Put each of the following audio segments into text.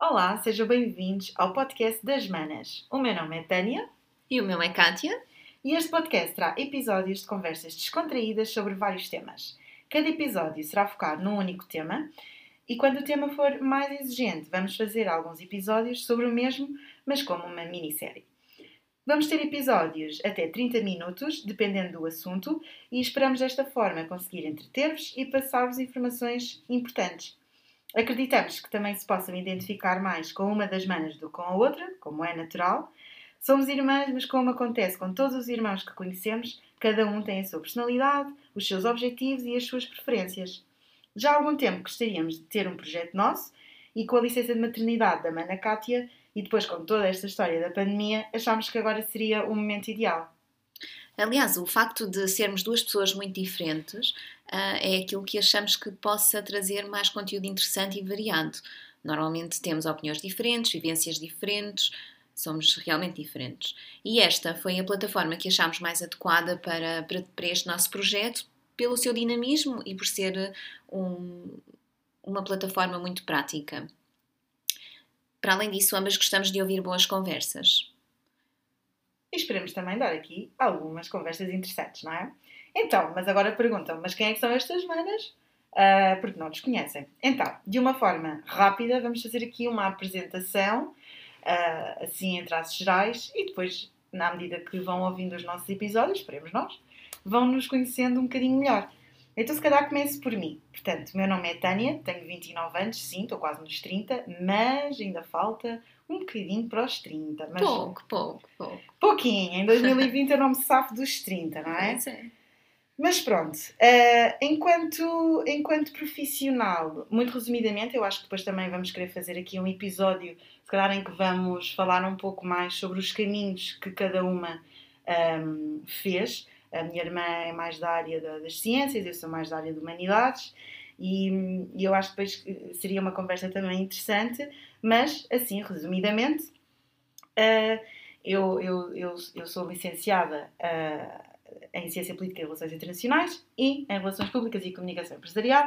Olá, sejam bem-vindos ao podcast das Manas. O meu nome é Tânia E o meu é Kátia. e este podcast terá episódios de conversas descontraídas sobre vários temas. Cada episódio será focado num único tema e quando o tema for mais exigente, vamos fazer alguns episódios sobre o mesmo, mas como uma minissérie. Vamos ter episódios até 30 minutos, dependendo do assunto, e esperamos desta forma conseguir entreter-vos e passar-vos informações importantes. Acreditamos que também se possam identificar mais com uma das manas do que com a outra, como é natural. Somos irmãs, mas como acontece com todos os irmãos que conhecemos, cada um tem a sua personalidade, os seus objetivos e as suas preferências. Já há algum tempo gostaríamos de ter um projeto nosso e com a licença de maternidade da mana Kátia e depois com toda esta história da pandemia, achámos que agora seria o momento ideal. Aliás, o facto de sermos duas pessoas muito diferentes ah, é aquilo que achamos que possa trazer mais conteúdo interessante e variado. Normalmente temos opiniões diferentes, vivências diferentes, somos realmente diferentes. E esta foi a plataforma que achámos mais adequada para, para, para este nosso projeto, pelo seu dinamismo e por ser um- uma plataforma muito prática. Para além disso, ambas gostamos de ouvir boas conversas. E esperemos também dar aqui algumas conversas interessantes, não é? Então, mas agora perguntam, mas quem é que são estas manas? Ah, porque não nos conhecem. Então, de uma forma rápida, vamos fazer aqui uma apresentação, ah, assim em traços gerais, e depois, na medida que vão ouvindo os nossos episódios, esperemos nós, vão nos conhecendo um bocadinho melhor. Então, se calhar começo por mim. Portanto, meu nome é Tânia, tenho 29 anos, sim, estou quase nos 30, mas ainda falta um bocadinho para os 30. Mas Pouco, pouco, pouco. pouquinho, em 2020 eu não me safo dos 30, não é? É. Mas pronto, eh, enquanto, enquanto profissional, muito resumidamente, eu acho que depois também vamos querer fazer aqui um episódio, se calhar em que vamos falar um pouco mais sobre os caminhos que cada uma ahm, fez. A minha irmã é mais da área da- das ciências, eu sou mais da área de humanidades, e, e eu acho que depois eh, seria uma conversa também interessante, mas assim, resumidamente, eh, eu, eu, eu, eu sou licenciada ah, em Ciência Política e Relações Internacionais e em Relações Públicas e Comunicação Empresarial.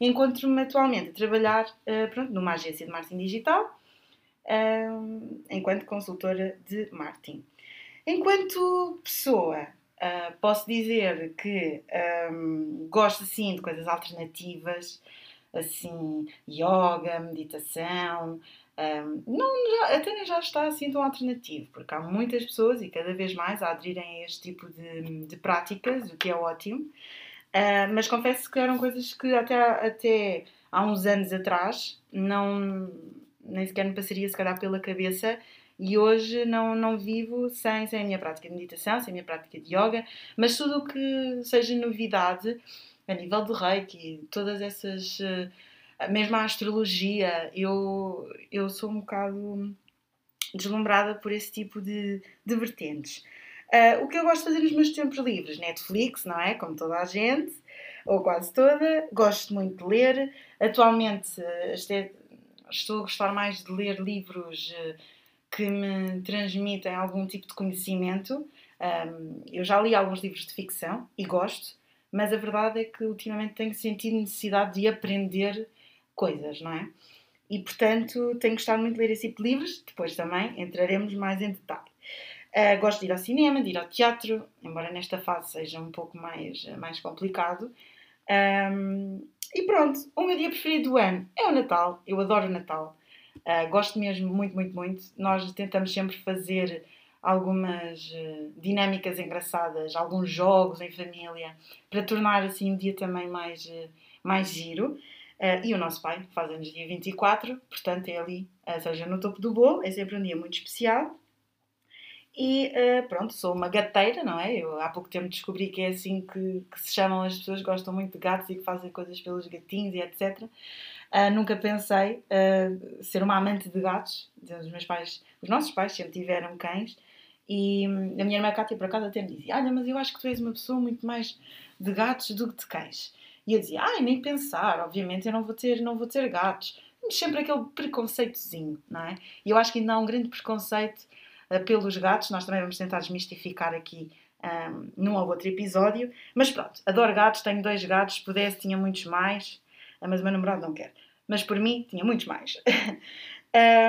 Encontro-me atualmente a trabalhar eh, pronto, numa agência de marketing digital eh, enquanto consultora de marketing. Enquanto pessoa, ah, posso dizer que ahm, gosto assim de coisas alternativas, assim, yoga, meditação. ahm, não, já- até nem já está assim tão alternativo, porque há muitas pessoas e cada vez mais a aderirem a este tipo de, de práticas, o que é ótimo. Ah, mas confesso que eram coisas que até, até há uns anos atrás não, nem sequer me passaria se calhar pela cabeça e hoje não, não vivo sem, sem a minha prática de meditação, sem a minha prática de yoga, mas tudo o que seja novidade a nível do reiki, todas essas, eh, mesmo a astrologia, eu, eu sou um bocado deslumbrada por esse tipo de, de vertentes. Ah, o que eu gosto de fazer nos meus tempos livres? Netflix, não é? Como toda a gente, ou quase toda. Gosto muito de ler. Atualmente eh, este- estou a gostar mais de ler livros eh, que me transmitem algum tipo de conhecimento. Ahm, eu já li alguns livros de ficção e gosto, mas a verdade é que ultimamente tenho sentido necessidade de aprender coisas, não é? E portanto tenho gostado muito de ler esse tipo de livros. Depois também entraremos mais em detalhe. Ah, gosto de ir ao cinema, de ir ao teatro, embora nesta fase seja um pouco mais, mais complicado. Ahm, e pronto, o meu dia preferido do ano é o Natal. Eu adoro o Natal. Ah, gosto mesmo muito, muito, muito. Nós tentamos sempre fazer algumas eh, dinâmicas engraçadas, alguns jogos em família, para tornar assim o dia também mais, eh, mais giro. Ah, e o nosso pai faz anos dia 24, portanto é ali, ou seja, no topo do bolo, é sempre um dia muito especial. E eh, pronto, sou uma gateira, não é? Eu há pouco tempo descobri que é assim que, que se chamam as pessoas que gostam muito de gatos e que fazem coisas pelos gatinhos e etc. Ah, nunca pensei ah, ser uma amante de gatos. Os meus pais, os nossos pais sempre tiveram cães. E hum, a minha irmã Cátia, por acaso, até me dizia: Olha, mas eu acho que tu és uma pessoa muito mais de gatos do que de cães. E eu dizia: Ai, nem pensar, obviamente eu não vou ter, não vou ter gatos. Sempre aquele preconceitozinho, não é? E eu acho que ainda há um grande preconceito pelos gatos. Nós também vamos tentar desmistificar aqui um, num ou outro episódio. Mas pronto, adoro gatos, tenho dois gatos, se pudesse tinha muitos mais, ah, mas o meu namorado não quer. Mas por mim tinha muitos mais.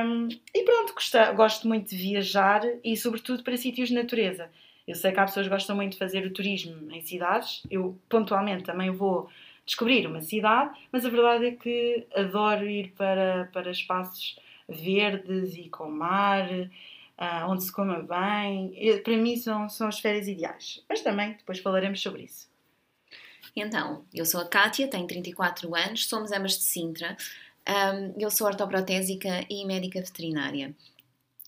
Um, e pronto, gosto, gosto muito de viajar e, sobretudo, para sítios de natureza. Eu sei que há pessoas que gostam muito de fazer o turismo em cidades. Eu, pontualmente, também vou descobrir uma cidade, mas a verdade é que adoro ir para, para espaços verdes e com mar, uh, onde se coma bem. para mim, são, são as férias ideais. Mas também, depois falaremos sobre isso. Então, eu sou a Kátia, tenho 34 anos, somos ambas de Sintra. Um, eu sou ortoprotésica e médica veterinária.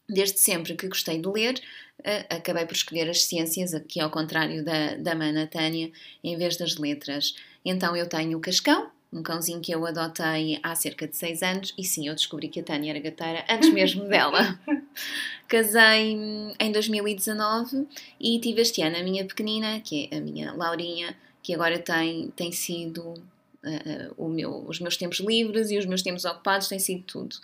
Desde sempre que gostei de ler, uh, acabei por escolher as ciências, aqui ao contrário da, da mana Tânia, em vez das letras. Então eu tenho o Cascão, um cãozinho que eu adotei há cerca de 6 anos, e sim, eu descobri que a Tânia era gateira antes mesmo dela. Casei em 2019 e tive este ano a minha pequenina, que é a minha Laurinha, que agora tem, tem sido uh, meu, os meus tempos livres e os meus tempos ocupados têm sido tudo.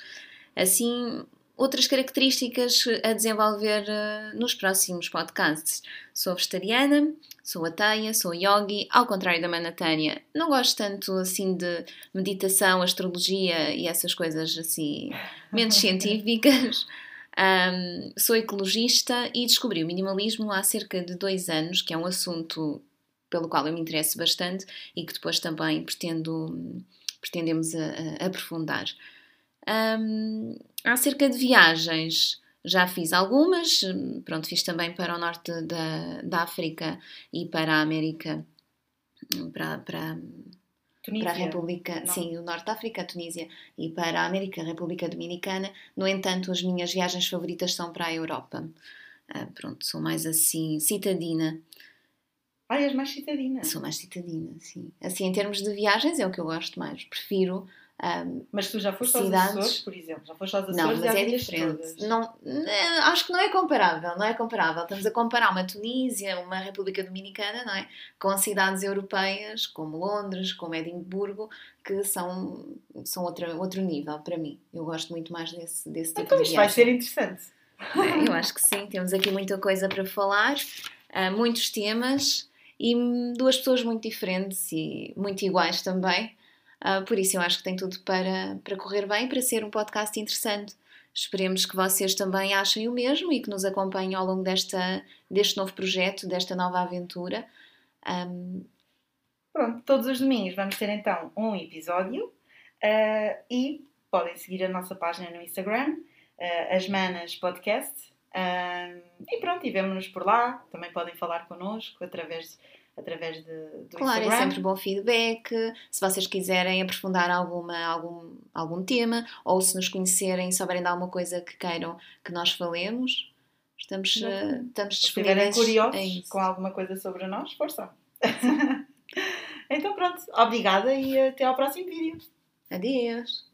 Assim, outras características a desenvolver uh, nos próximos podcasts. Sou vegetariana, sou ateia, sou yogi, ao contrário da Manatânia. Não gosto tanto assim de meditação, astrologia e essas coisas assim menos científicas. Um, sou ecologista e descobri o minimalismo há cerca de dois anos, que é um assunto pelo qual eu me interesso bastante e que depois também pretendo, pretendemos a, a aprofundar. Um, acerca de viagens, já fiz algumas, pronto, fiz também para o norte da, da África e para a América, para, para, para a República, Não. sim, o norte da África, a Tunísia e para a América, a República Dominicana. No entanto, as minhas viagens favoritas são para a Europa. Uh, pronto, sou mais assim, citadina ah, és mais citadina. Sou mais citadina, sim. Assim, em termos de viagens, é o que eu gosto mais. Prefiro. Um, mas tu já foste cidades... aos Açores, por exemplo? Já foste aos Açores Não, mas é diferente. Não, acho que não é comparável, não é comparável. Estamos a comparar uma Tunísia, uma República Dominicana, não é? Com cidades europeias, como Londres, como Edimburgo, que são, são outra, outro nível para mim. Eu gosto muito mais desse, desse tipo então, de viagem. Então isto vai ser interessante. É, eu acho que sim. Temos aqui muita coisa para falar, uh, muitos temas e duas pessoas muito diferentes e muito iguais também. Uh, por isso eu acho que tem tudo para, para correr bem, para ser um podcast interessante. Esperemos que vocês também achem o mesmo e que nos acompanhem ao longo desta, deste novo projeto, desta nova aventura. Um... Pronto, todos os domingos vamos ter então um episódio uh, e podem seguir a nossa página no Instagram, uh, As Manas Podcast, um, e pronto, e vemos-nos por lá. Também podem falar connosco através, através de, do claro, é Instagram. é sempre bom feedback. Se vocês quiserem aprofundar alguma, algum, algum tema ou se nos conhecerem, souberem de alguma coisa que queiram que nós falemos, estamos, uh, estamos disponíveis. Se estiverem curiosos com alguma coisa sobre nós, força! então pronto, obrigada e até ao próximo vídeo. Adeus!